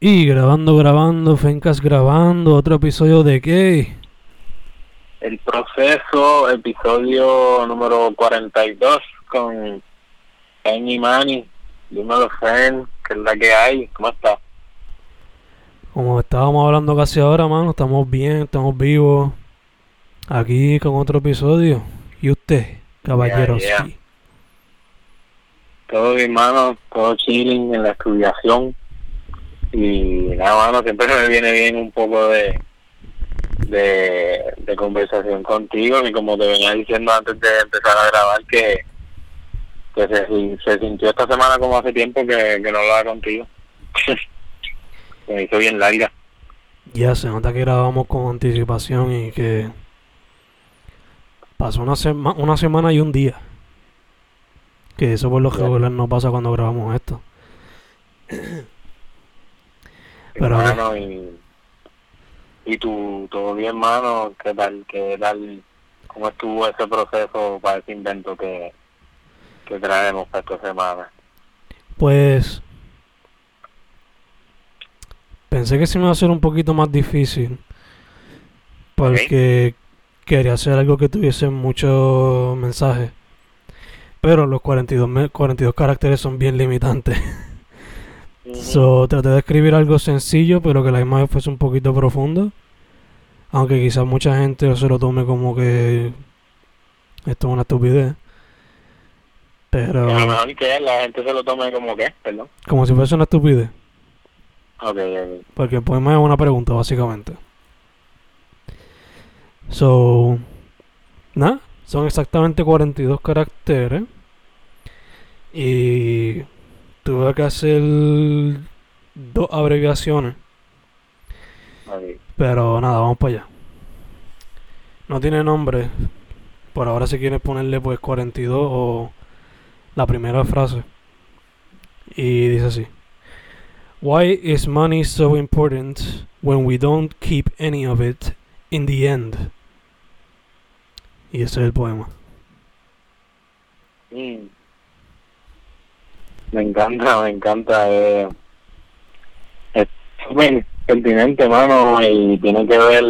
Y grabando, grabando, Fencas grabando, otro episodio de qué? El proceso, episodio número 42 con Fen y Manny. Dímelo, Fen, que es la que hay. ¿Cómo está? Como estábamos hablando casi ahora, mano, estamos bien, estamos vivos. Aquí con otro episodio. ¿Y usted, caballeros? Yeah, yeah. Todo bien, mano, todo chilling en la estudiación. Y nada, mano, siempre me viene bien un poco de, de, de conversación contigo. Y como te venía diciendo antes de empezar a grabar, que, que se, se sintió esta semana como hace tiempo que, que no hablaba contigo. se me hizo bien larga. Ya se nota que grabamos con anticipación y que pasó una, sema una semana y un día. Que eso por lo regular no pasa cuando grabamos esto. Hermano, y, y tú, todo bien, hermano, ¿qué tal, qué tal, cómo estuvo ese proceso para ese invento que, que traemos para esta semana? Pues pensé que se me iba a hacer un poquito más difícil porque quería hacer algo que tuviese muchos mensajes. Pero los 42, me- 42 caracteres son bien limitantes. So, traté de escribir algo sencillo, pero que la misma vez fuese un poquito profundo. Aunque quizás mucha gente se lo tome como que esto es una estupidez. Pero A lo mejor que la gente se lo tome como que, perdón. como si fuese una estupidez. Ok, ok. Porque el poema es una pregunta, básicamente. So, nada, son exactamente 42 caracteres. Y tuve que hacer dos abreviaciones. Pero nada, vamos para allá. No tiene nombre. Por ahora si quieres ponerle pues 42 o la primera frase. Y dice así. Why is money so important when we don't keep any of it in the end? Y ese es el poema. Mm. Me encanta, me encanta. Eh. Es súper pertinente, mano, y tiene que ver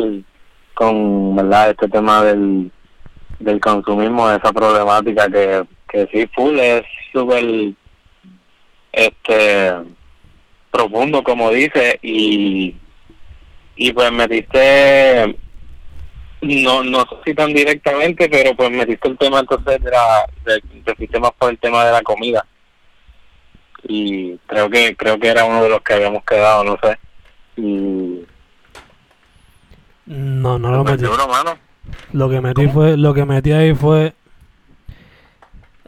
con, ¿verdad? Este tema del, del consumismo, esa problemática que, que sí, full, es súper este profundo, como dice, y, y pues metiste no no sé si tan directamente pero pues metiste el tema entonces de la por el tema de la comida y creo que creo que era uno de los que habíamos quedado no sé y No, no lo metí. mano Lo que metí ¿Cómo? fue, lo que metí ahí fue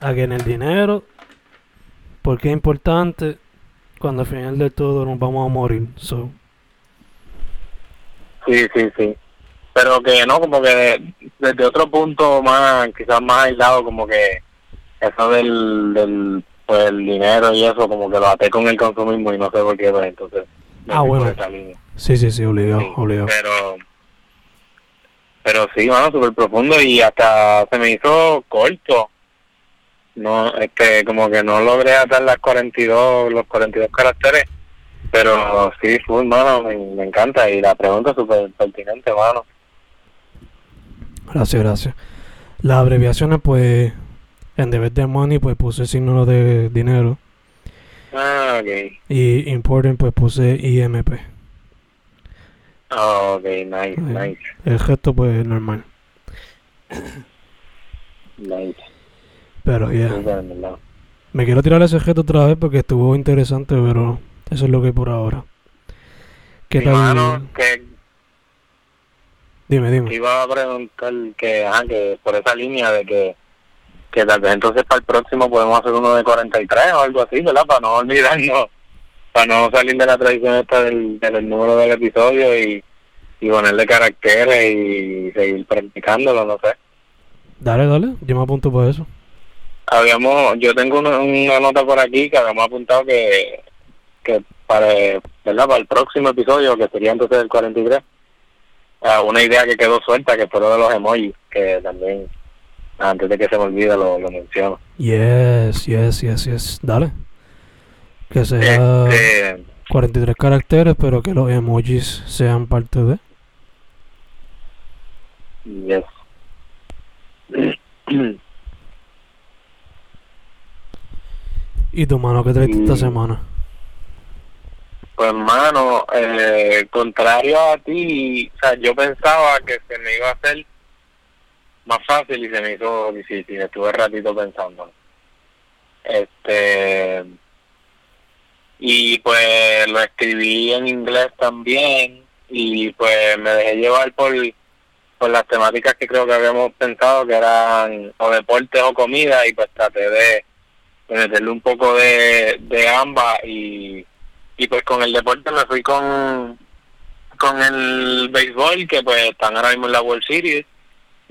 a que en el dinero, porque es importante cuando al final de todo nos vamos a morir. So, sí sí sí pero que no como que de- desde otro punto más quizás más aislado como que eso del del pues el dinero y eso como que lo até con el consumismo y no sé por qué pues entonces Ah, bueno. sí, sí, sí, obligado, Sí, obligado. Pero, pero sí, mano, súper profundo y hasta se me hizo corto. No, es que como que no logré atar las 42, los 42 caracteres, pero sí, full, mano, me, me encanta y la pregunta es súper pertinente, mano. Gracias, gracias. Las abreviaciones, pues, en vez de money, pues puse signo de dinero. Ah, ok. Y important, pues puse IMP. Ah, ok, nice, nice, El gesto, pues, normal. nice. Pero ya. En verdad. Me quiero tirar ese gesto otra vez porque estuvo interesante, pero eso es lo que hay por ahora. ¿Qué tal? mano, que, Dime, dime. iba a preguntar que, ajá, que por esa línea de que, que tal vez entonces para el próximo podemos hacer uno de 43 o algo así, ¿verdad? Para no olvidarnos, para no salir de la tradición esta del, del número del episodio y, y ponerle caracteres y seguir practicándolo, no sé. Dale, dale, yo me apunto para eso. Habíamos, yo tengo una, una nota por aquí que habíamos apuntado que, que para, ¿verdad? Para el próximo episodio, que sería entonces el 43, ah, una idea que quedó suelta, que fue lo de los emojis, que también, antes de que se me olvide, lo, lo menciono. Yes, yes, yes, yes. Dale. Que sea. Este, 43 caracteres, pero que los emojis sean parte de. Yes. ¿Y tu mano qué traiste esta Mm. semana? Pues, mano, eh, contrario a ti, o sea, yo pensaba que se me iba a hacer más fácil y se me hizo difícil. Estuve ratito pensando. Este. Y pues lo escribí en inglés también y pues me dejé llevar por, por las temáticas que creo que habíamos pensado que eran o deportes o comida y pues traté de, de meterle un poco de, de ambas y, y pues con el deporte me fui con con el béisbol que pues están ahora mismo en la World Series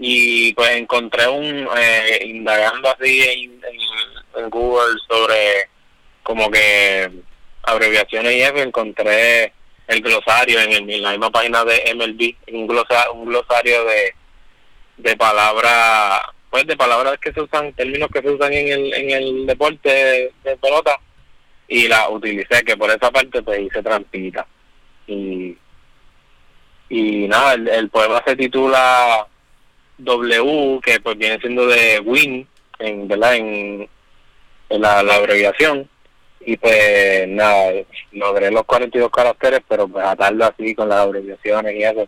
y pues encontré un eh, indagando así en, Google sobre como que abreviaciones y eso encontré el glosario en, el- en la misma página de MLB un glosario, un glosario de de palabras pues de palabras que se usan términos que se usan en el en el deporte de, de pelota y la utilicé que por esa parte pues hice trampita. Y y nada el, el poema se titula W que pues viene siendo de win en verdad en, la, abreviación. Y pues nada logré los 42 caracteres pero pues atarlo así con las abreviaciones y eso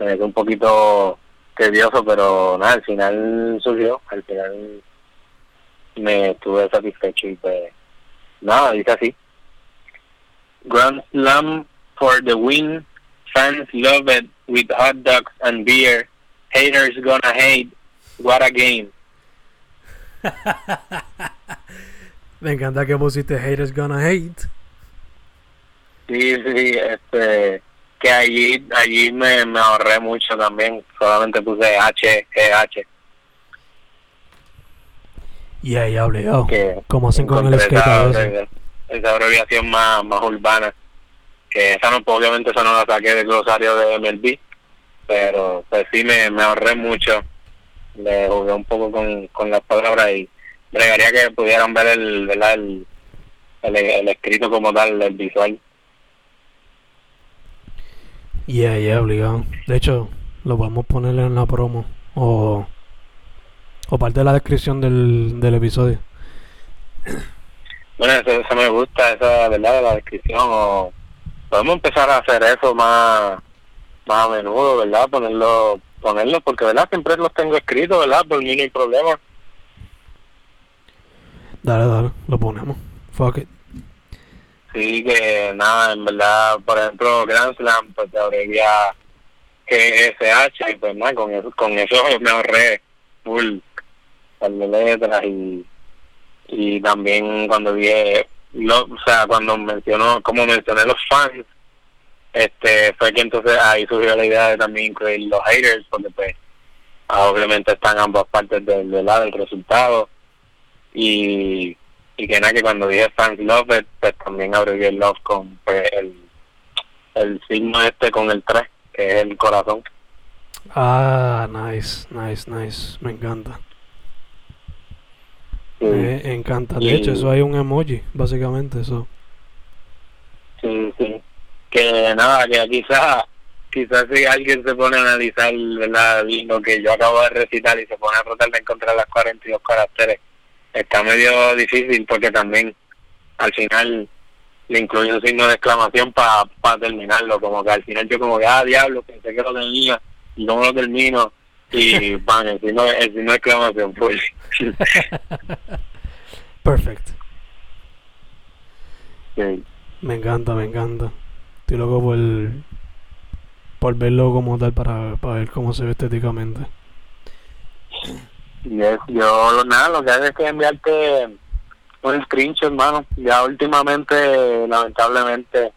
me hizo un poquito tedioso pero nada al final surgió al final me estuve satisfecho y pues nada dice así. Grand Slam for the win fans love it with hot dogs and beer haters gonna hate what a game Me encanta que pusiste haters gonna hate. Sí, sí, este, que allí, allí me, me ahorré mucho también, solamente puse H, G, H, Y ahí obligado. que Como hacen con el skate a esa, veces. abrevi- esa abreviación más, más urbana, que esa no, obviamente esa no la saqué del glosario de MLB, pero pues sí me, me ahorré mucho, le jugué un poco con, con las palabras y bregaría que pudieran ver el, ¿verdad? el, el, el escrito como tal, el visual. Yeah, yeah, obligado. De hecho, lo podemos poner en la promo. O, o parte de la descripción del, del episodio. Bueno, eso, eso me gusta, esa verdad de la descripción. O podemos empezar a hacer eso más, más a menudo, ¿verdad? Ponerlo, ponerlo, porque verdad siempre los tengo escritos, ¿verdad? Por mí no hay problema. Dale, dale, lo ponemos. Fuck it. Sí, que nada, en verdad, por ejemplo, Grand Slam, pues te abrevia GSH, y pues nada, con eso, con eso me ahorré full par de letras y, y también cuando dije, lo, o sea, cuando mencionó, como mencioné los fans, este fue que entonces ahí surgió la idea de también incluir los haters, porque pues ah, obviamente están ambas partes del, del lado del resultado y y que nada que cuando dije fans love it, pues también abrevié el love con pues, el el signo este con el 3 que es el corazón Ah, nice, nice, nice. Me encanta. sí, Me encanta. De Y- hecho, eso hay un emoji, básicamente. Eso. sí, sí. Que nada que quizás quizás si alguien se pone a analizar ¿verdad? lo que yo acabo de recitar y se pone a tratar de encontrar las 42 caracteres está medio difícil porque también al final le incluye un signo de exclamación para terminarlo, como que al final yo como que, ah, diablo, pensé que lo tenía y no lo termino y pan, el signo, el signo de exclamación full. Perfect. Sí. Me encanta, me encanta. Estoy loco por, por verlo como tal para, para ver cómo se ve estéticamente. Yes, yo nada, lo que hago es que enviarte un screenshot, hermano. Ya últimamente, lamentablemente,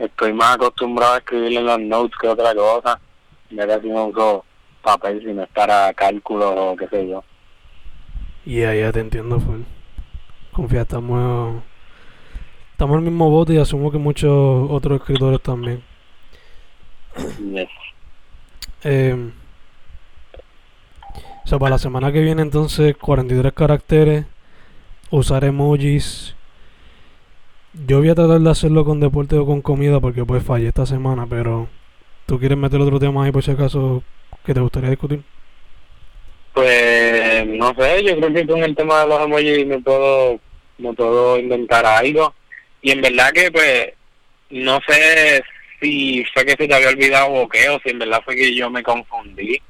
estoy más acostumbrado a escribir en los notes que otra cosa. Ya casi no uso papel, sino es para cálculos o qué sé yo. Y ahí ya te entiendo, full. Confía, estamos, estamos en el mismo bote y asumo que muchos otros escritores también. Yes. Eh, o sea, para la semana que viene entonces 43 caracteres, usar emojis yo voy a tratar de hacerlo con deporte o con comida porque pues fallé esta semana, pero ¿tú quieres meter otro tema ahí por si acaso que te gustaría discutir? Pues no sé, yo creo que con el tema de los emojis me puedo, me puedo inventar algo. Y en verdad que pues no sé si fue que se te había olvidado o qué, o si en verdad fue que yo me confundí.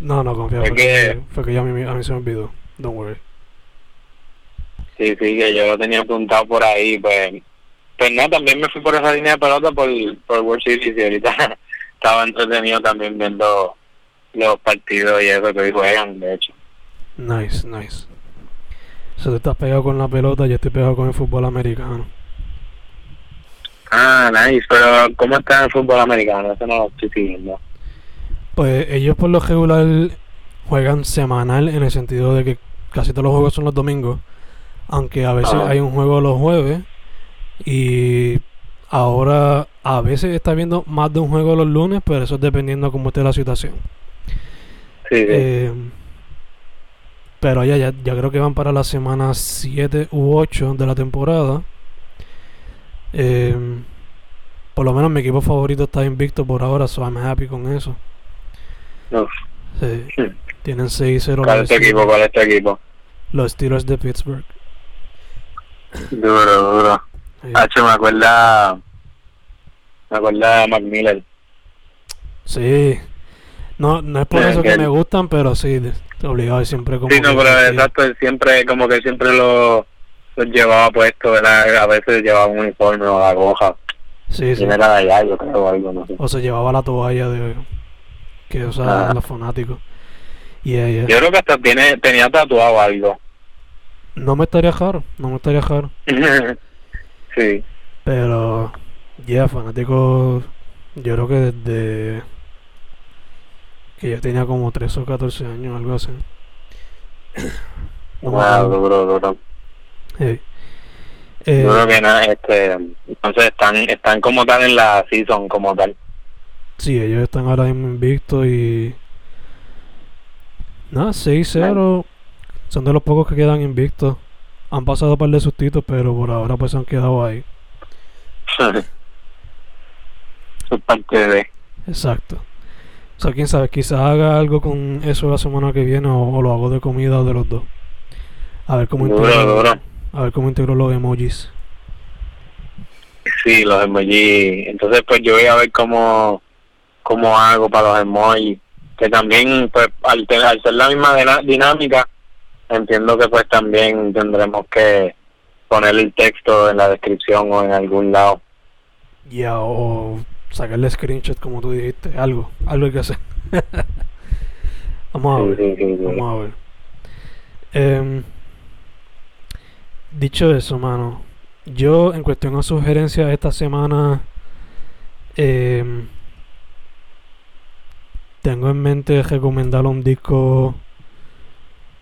No, no, confía, fue, Fue que, que- fue que a mí, a mí se me olvidó. Don't worry. Sí, sí, que yo lo tenía apuntado por ahí, pues. Pues no, también me fui por esa línea de pelota por, por World Series y ahorita estaba entretenido también viendo los partidos y eso que hoy juegan, de hecho. Nice, nice. So, tú estás pegado con la pelota, yo estoy pegado con el fútbol americano. Ah, nice, pero ¿cómo está el fútbol americano? Eso no lo estoy siguiendo. Pues ellos por lo regular juegan semanal en el sentido de que casi todos los juegos son los domingos, aunque a veces Ajá. hay un juego los jueves y ahora a veces está viendo más de un juego los lunes, pero eso es dependiendo cómo esté la situación. Sí, sí. Eh, pero ya, ya, ya creo que van para la semana 7 u 8 de la temporada. Eh, por lo menos mi equipo favorito está invicto por ahora, so I'm happy con eso. Sí, tienen 6-0 ¿Cuál es tu equipo? ¿Cuál es tu equipo? los Steelers de Pittsburgh. Duro, duro. Sí. Hacho, me acuerda. Me acuerda de Mac Miller. Sí. No, no es por Sí, eso que que- me gustan, pero sí, obligado siempre como Sí, no, pero exacto, siempre, como que siempre lo, llevaba puesto, ¿verdad? A veces llevaba un uniforme o la goja. Sí, sí. Y era de allá, yo creo, o algo, no sé. O se llevaba la toalla de que usaban Ah. los fanáticos. Yeah, yeah. Yo creo que hasta tiene, tenía tatuado algo. No me estaría raro, no me estaría raro. sí. Pero, ya, fanático, yo creo que desde que yo tenía como 13 o 14 años, algo así. No Wow, duro, duro. Sí. Eh, Yo creo que nada, este, entonces están, están como tal en la season, como tal. sí, ellos están ahora mismo invictos y. Nada, 6-0. Son de los pocos que quedan invictos. Han pasado un par de sustitos, pero por ahora pues se han quedado ahí. es parte de... Exacto. O sea, quién sabe, quizás haga algo con eso la semana que viene o, o lo hago de comida o de los dos. A ver cómo duro. A ver cómo integro los emojis. Sí, los emojis. Entonces, pues yo voy a ver cómo, cómo hago para los emojis. Que también, pues, al, al ser la misma dinámica, entiendo que pues también tendremos que poner el texto en la descripción o en algún lado. Ya, o sacarle screenshot como tú dijiste. Algo, algo hay que hacer. Vamos a ver. sí, sí, sí. Vamos a ver. Em, dicho eso, mano, yo en cuestión a sugerencias esta semana em, tengo en mente recomendar un disco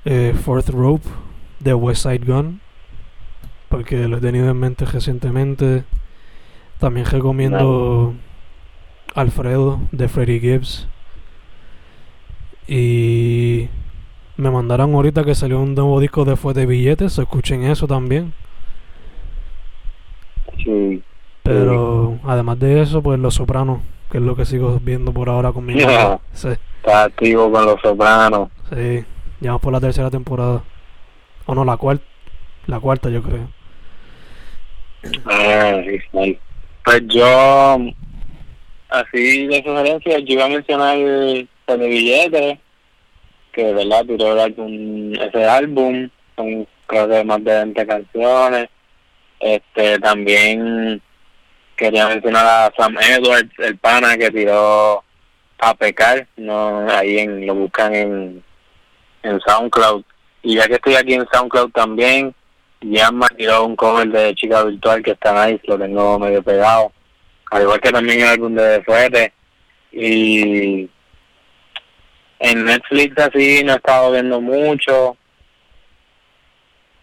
eh, Fourth Rope de West Side Gun porque lo he tenido en mente recientemente. También recomiendo Alfredo de Freddie Gibbs. Y me mandaron ahorita que salió un nuevo disco de Fue de Billetes, escuchen eso también. Sí. Pero además de eso, pues Los Sopranos, que es lo que sigo viendo por ahora con mi mamá. Sí, Está activo con los sopranos. sí, ya vamos por la tercera temporada. O no, la cuarta. La cuarta, yo creo. Ah, sí, sí. Pues yo, así de sugerencias, yo iba a mencionar el de billetes, que de verdad tiró el álbum, ese álbum, son creo más de 20 canciones. Este, también quería mencionar a Sam Edwards, el pana que tiró a pecar, no ahí en lo buscan en, en SoundCloud. Y ya que estoy aquí en SoundCloud también, Yamma tiró un cover de Chica Virtual que está nice, lo tengo medio pegado. Al igual que también el álbum de Fuerte. Y en Netflix así no he estado viendo mucho.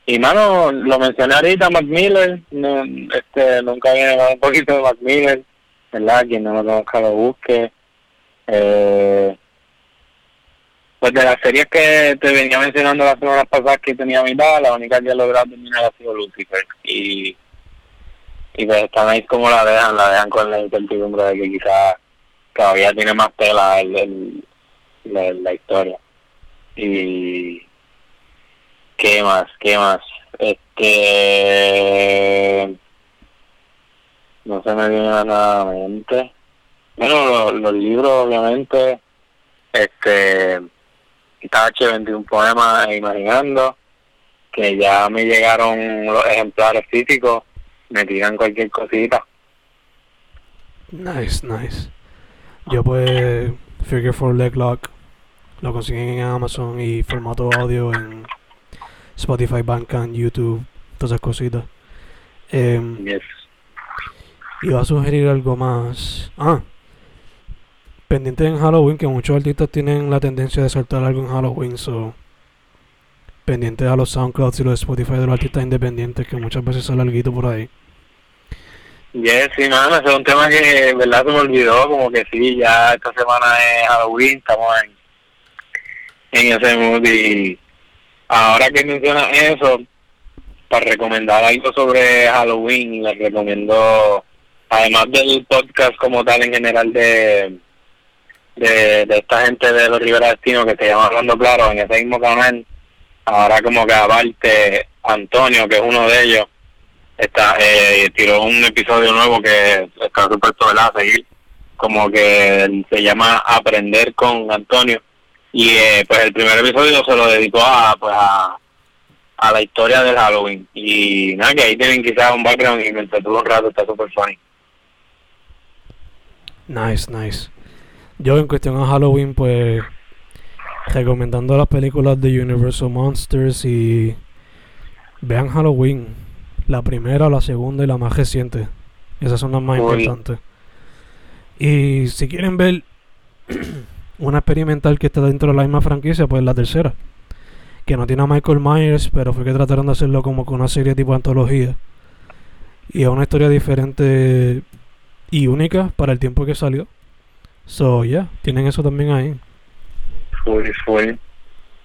Y mano, lo mencioné ahorita, Mac no, este, nunca viene un poquito de Mac Miller, ¿verdad? Quien no lo conozca lo busque. Eh, pues de las series que te venía mencionando las semanas pasadas que tenía mitad, la única que he logrado terminar ha sido Lucifer. Y y pues están ahí como la dejan, la dejan con la incertidumbre de que quizás todavía tiene más tela el, el, la, la historia. Y qué más, qué más. Este no se me viene nada a la mente. Bueno, los, los libros obviamente, este H21 poemas e imaginando, que ya me llegaron los ejemplares físicos, me tiran cualquier cosita. Nice, nice. Yo pues Figure for Leg Lock lo conseguí en Amazon y formato audio en Spotify, Bandcamp, YouTube, todas esas cositas. Um, Yes. Iba a sugerir algo más. Ah, pendiente en Halloween, que muchos artistas tienen la tendencia de soltar algo en Halloween, so. Pendiente a los SoundClouds y los Spotify de los artistas independientes, que muchas veces sale algo por ahí. Yes, sí, mano, ese es un tema que, en verdad, se me olvidó, como que sí, ya esta semana es Halloween, estamos en, en ese mood y ahora que mencionas eso, para recomendar algo sobre Halloween, les recomiendo, además del podcast como tal en general de, de, de esta gente de los Rivera Destino que se llama Hablando Claro, en ese mismo canal, ahora como que aparte Antonio, que es uno de ellos, está eh, tiró un episodio nuevo que está súper a seguir como que se llama Aprender con Antonio y eh, pues el primer episodio se lo dedicó a pues a, a la historia del Halloween y nada que ahí tienen quizás un background y me entretuvo un rato está súper funny Nice, nice. Yo en cuestión a Halloween, pues recomendando las películas de Universal Monsters y vean Halloween, la primera, la segunda y la más reciente. Esas son las más Uy. importantes. Y si quieren ver una experimental que está dentro de la misma franquicia, pues la tercera. Que no tiene a Michael Myers, pero fue que trataron de hacerlo como con una serie tipo antología. Y es una historia diferente y única para el tiempo que salió. So, yeah, tienen eso también ahí. full full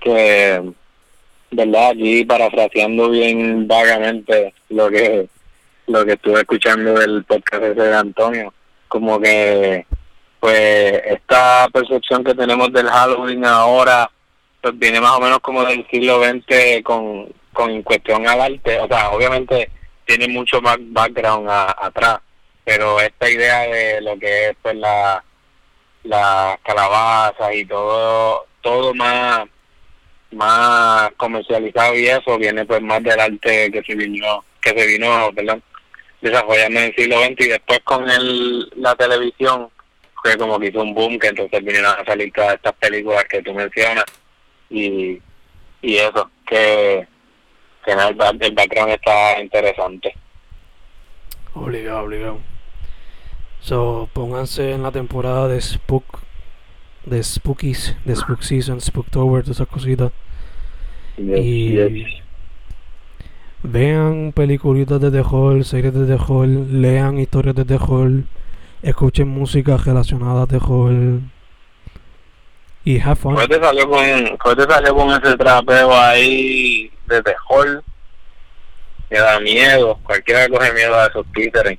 que verdad aquí parafraseando bien vagamente lo que lo que estuve escuchando del podcast ese de Antonio como que pues esta percepción que tenemos del Halloween ahora pues viene más o menos como del siglo XX con, con cuestión al arte. O sea obviamente tiene mucho más background atrás pero esta idea de lo que es pues la las calabazas y todo todo más más comercializado y eso viene pues más del arte que se vino que se vino perdón desarrollando en el siglo XX y después con el la televisión fue como que hizo un boom que entonces vinieron a salir todas estas películas que tú mencionas y y eso que que el, back- el background está interesante Obligado, obligado. So, pónganse en la temporada de Spook, de Spookies, de Spook Season, Spooktober, todas esas cositas. Y vean peliculitas de terror, series de terror, lean historias de terror, escuchen música relacionada a terror. Y have fun. ¿Cuál te salió con, cuál te salió con ese trapeo ahí de terror? Que da miedo, cualquiera coge miedo a esos títeres.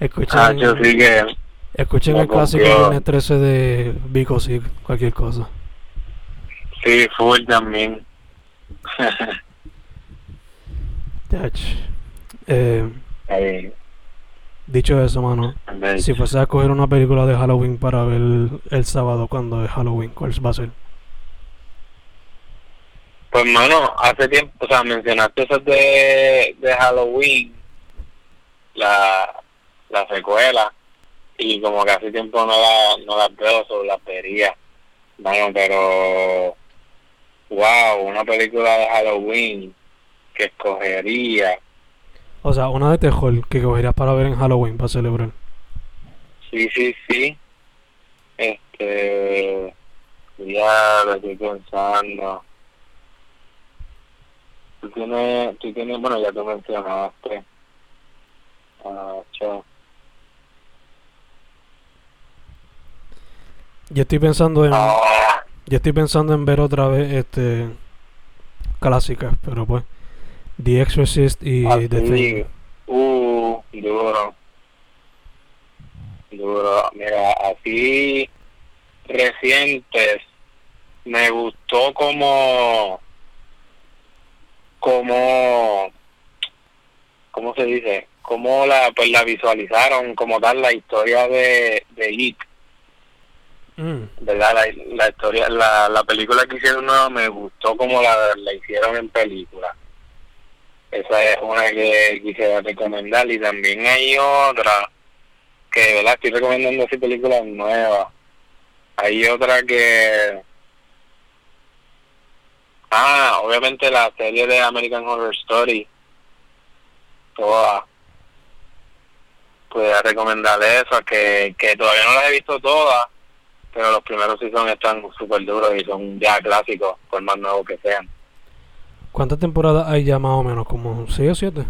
Escuchen, ah, yo sí que escuchen me el clásico viernes 13 de Vico Sig, cualquier cosa. sí, full también. Yach. Eh, dicho eso, mano, si fuese a escoger una película de Halloween para ver el sábado cuando es Halloween, ¿cuál va a ser? Pues mano, hace tiempo, o sea, mencionaste esas de, de Halloween, la, la secuela, y como que hace tiempo no, la, no las veo, solo las vería. Bueno, pero, wow, una película de Halloween que escogería, O sea, una de terror que cogerías para ver en Halloween para celebrar. sí, sí, sí, este, ya lo estoy pensando. Tú tienes, tú tienes, bueno, ya tú mencionaste. Ah, chao. Yo estoy pensando en, Ah, yo estoy pensando en ver otra vez este clásicas, pero pues The Exorcist y Ah, The. Thing. Uh, duro. Duro. Mira, así recientes me gustó como como ¿cómo se dice? Cómo la pues la visualizaron como tal la historia de de It, Mm, ¿verdad? La, la historia la, la película que hicieron nueva me gustó como la, la hicieron en película. Esa es una que quisiera recomendar y también hay otra que ¿verdad? estoy recomendando así películas nuevas. Hay otra que ah, obviamente la serie de American Horror Story toda podría recomendar esa que, que todavía no las he visto todas pero los primeros seasons están súper duros y son ya clásicos por más nuevos que sean ¿Cuántas temporadas hay ya más o menos? ¿Como 6 o 7?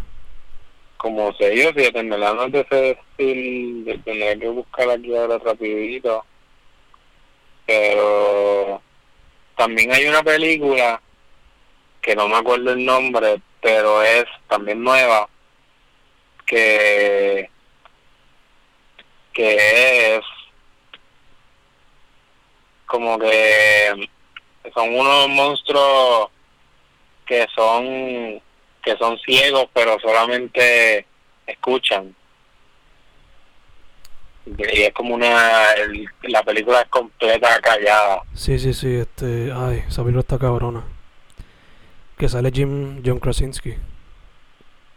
como seis o siete, en verdad no te sé decir, de- tendré que buscar aquí ahora rapidito, pero también hay una película que no me acuerdo el nombre, pero es también nueva, que que es como que son unos monstruos que son que son ciegos pero solamente escuchan y es como una el- la película es completa callada Sí, sí, sí, este... Ay, esa película está cabrona. Que sale Jim John Krasinski.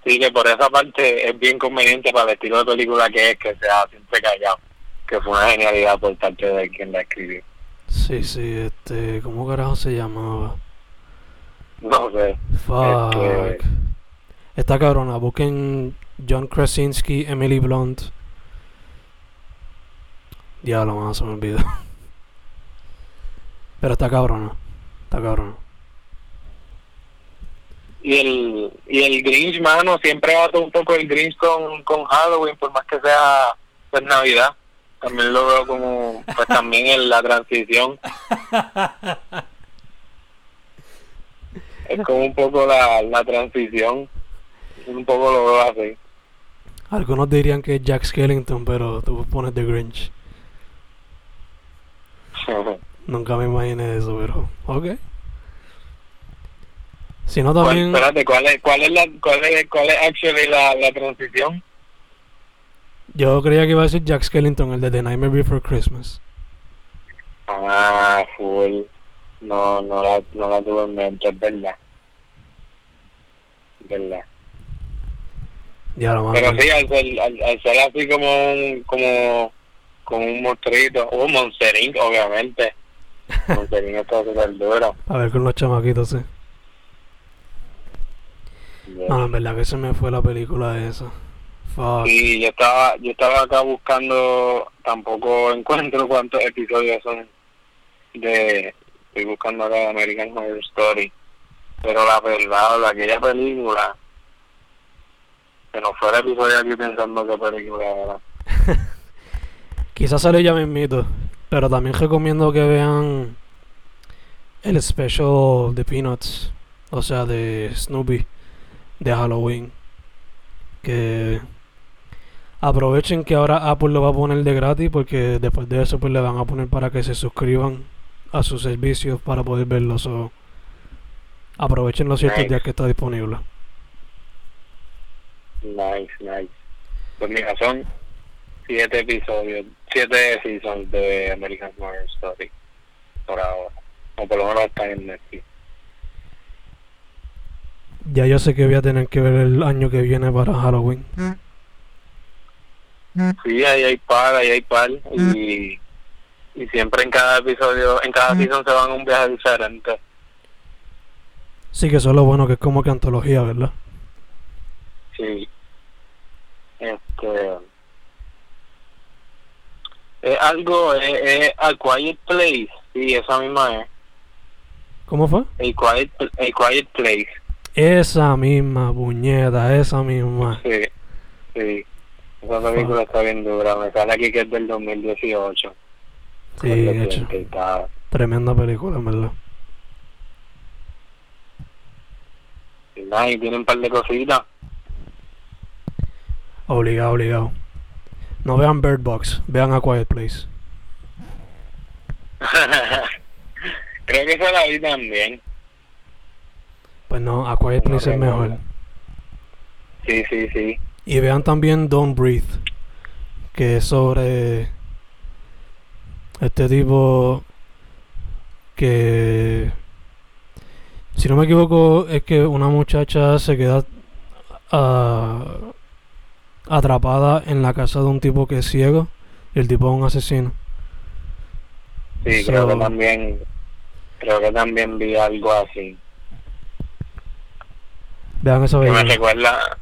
sí que por esa parte es bien conveniente para el estilo de película que es que sea siempre callado que fue una genialidad por parte de quien la escribió Sí, sí, este... ¿Cómo carajo se llamaba? No sé Fuck. Este- Está cabrona. Busquen John Krasinski, Emily Blunt. Diablo, mano, se me olvidó. Pero está cabrona. Está cabrona. y el y el Grinch mano siempre va un poco el Grinch con, con Halloween por más que sea pues Navidad también lo veo como pues también en la transición es como un poco la, la transición un poco lo veo así Algunos dirían que es Jack Skellington, pero tú pones The Grinch. Nunca me imaginé eso, pero... Ok. Si no, ¿Cuál, también... espérate cuál es cuál es la cuál es cuál es actually la, la transición Yo creía que iba a decir Jack Skellington, el de The Nightmare Before Christmas. ah full no no la no la tuve en mente es verdad verdad Diablo. Pero sí, al ser, al, al ser así como un, como, como un monstruito, o un monsterín, obviamente. Monsterín está súper duro. A ver con los chamaquitos, sí. Yeah. Ah, en verdad que se me fue la película esa. Fuck. Sí, yo estaba, yo estaba acá buscando, tampoco encuentro cuántos episodios son de, estoy buscando acá American Horror Story. Pero la verdad, la- aquella película, que no fuera episodio aquí pensando qué película era. Quizás sale ya mismito. Pero también recomiendo que vean el special de Peanuts. O sea, de Snoopy. De Halloween. Que aprovechen que ahora Apple lo va a poner de gratis. Porque después de eso pues le van a poner para que se suscriban a sus servicios para poder verlo. So, aprovechen los ciertos Nice. días que está disponible. Nice, nice. Pues mira, son siete episodios, siete seasons de American Horror Story por ahora. O por lo menos están en Netflix. Ya yo sé que voy a tener que ver el año que viene para Halloween. Sí, ahí hay par, ahí hay par. Y, y siempre en cada episodio, en cada season se van a un viaje diferente. Sí que eso es lo bueno que es como que antología, ¿verdad? Sí. Este. Es algo, es, es A Quiet Place. Sí, esa misma es. ¿Cómo fue? A Quiet, A Quiet Place. Esa misma puñeta, esa misma. Sí, sí. Esa película está bien dura. Me sale aquí que es del 2018. Sí, Con hecho. que está- Tremenda película, en verdad. y nada, y tiene un par de cositas. Obligado, obligado. No vean Bird Box, vean A Quiet Place. Creo que esa la vi también. Pues no, A Quiet No Place es mejor. Sí, sí, sí. Y vean también Don't Breathe, que es sobre este tipo que, si no me equivoco, es que una muchacha se queda ah, atrapada en la casa de un tipo que es ciego y el tipo es un asesino. Sí, So- creo que también, creo que también vi algo así. Vean esa Que me recuerda,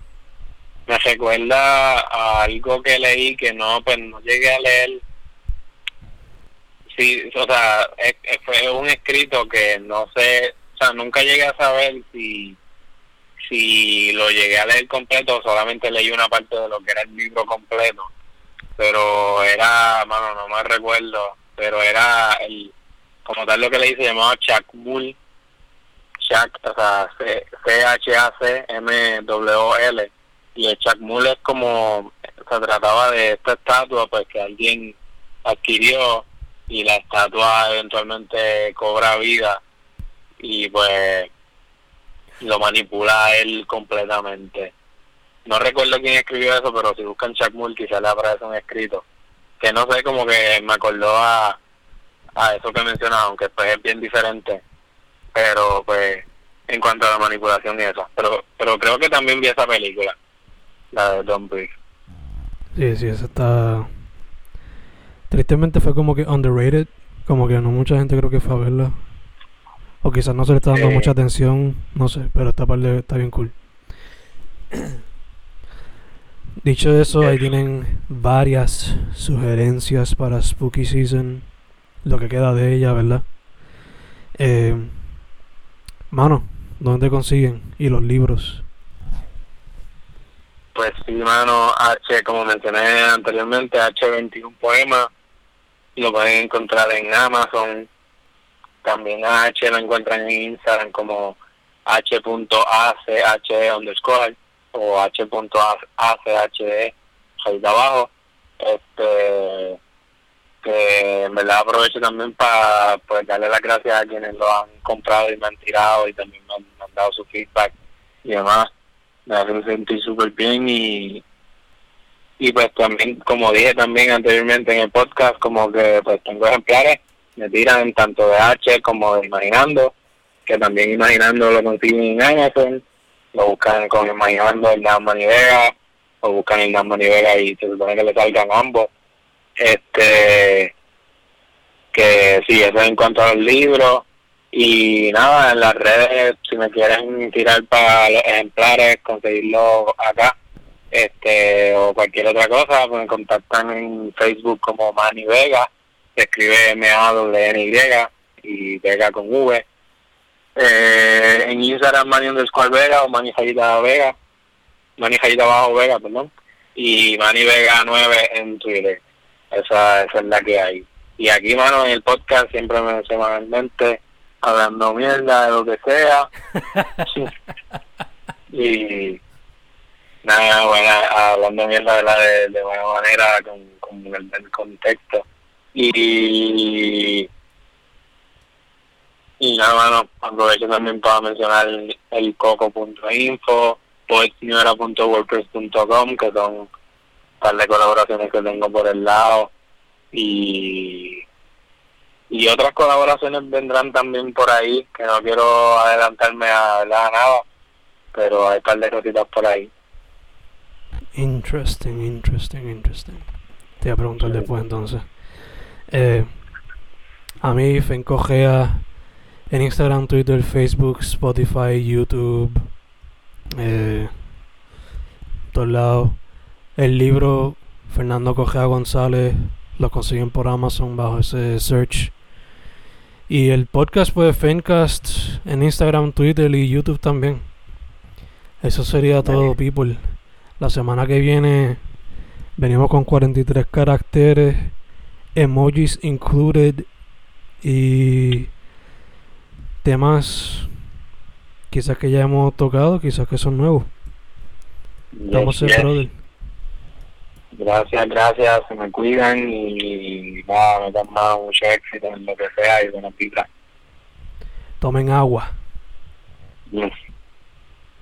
me recuerda a algo que leí que no, pues no llegué a leer. Sí, o sea, fue un escrito que no sé, o sea, nunca llegué a saber si, si lo llegué a leer completo solamente leí una parte de lo que era el libro completo. Pero era, mano, no me recuerdo, pero era el, como tal lo que leí se llamaba Chacmul. Chac, o sea, C-H-A-C-M-W-L. Y el Chacmul es como, se trataba de esta estatua, pues que alguien adquirió y la estatua eventualmente cobra vida y pues lo manipula él completamente. No recuerdo quién escribió eso, pero si buscan Chacmul quizás le aparece un escrito. Que no sé, como que me acordó a, a eso que mencionas, aunque pues es bien diferente. Pero pues en cuanto a la manipulación y eso. Pero, pero creo que también vi esa película, la de Don't Breathe. Sí, sí, esa está... Tristemente fue como que underrated, como que no mucha gente creo que fue a verla. O quizás no se le está dando mucha atención, no sé, pero esta parte está bien cool. Dicho eso, ahí tienen varias sugerencias para Spooky Season, lo que queda de ella, ¿verdad? Eh, mano, ¿dónde consiguen? Y los libros. Pues sí, mano, H, como mencioné anteriormente, H21 Poema, lo pueden encontrar en Amazon. También a H lo encuentran en Instagram como h.ache underscore o h.ache ahí abajo. Este, que en verdad aprovecho también para pues darle las gracias a quienes lo han comprado y me han tirado y también me han, me dado su feedback y demás me hace sentir súper bien y y pues también como dije también anteriormente en el podcast como que pues tengo ejemplares me tiran tanto de H como de Imaginando que también Imaginando lo consiguen en Amazon lo buscan con Imaginando el Dan Manivega o buscan el Dan Manivega y se supone que le salgan ambos. Este que sí eso en cuanto a los libros y nada, en las redes, si me quieren tirar para los ejemplares, conseguirlo acá, este o cualquier otra cosa, pues me contactan en Facebook como Manny Vega, se escribe M-A-W-N-Y y Vega con V. Eh, en Instagram Manny underscore Vega o Manny Jayita Vega, Manny Jayita bajo Vega, perdón, y Manny Vega 9 en Twitter. Esa, esa es la que hay. Y aquí, mano, en el podcast siempre me semanalmente hablando mierda de lo que sea. y nada, bueno, hablando mierda ¿verdad? de, de buena manera con, con el, contexto. Y y nada, mano, aprovecho también para mencionar el, el coco.info, poetseñora.wordpress.com, que son un par de colaboraciones que tengo por el lado. Y y otras colaboraciones vendrán también por ahí, que no quiero adelantarme a, a nada, pero hay un par de cositas por ahí. Interesting, interesting, interesting. Te voy a preguntar Sí. después entonces. Eh, a mí, Fencogea en Instagram, Twitter, Facebook, Spotify, YouTube, eh, todos lados. El libro Fernando Cogea González lo consiguen por Amazon bajo ese search. Y el podcast, pues, Fencast en Instagram, Twitter y YouTube también. Eso sería todo, people. La semana que viene venimos con 43 caracteres, emojis included y temas quizás que ya hemos tocado, quizás que son nuevos. Estamos Yes, yes. brother. Gracias, gracias, se me cuidan y nada, me dan más mucho éxito en lo que sea y buenas vibras. Tomen agua. Yes.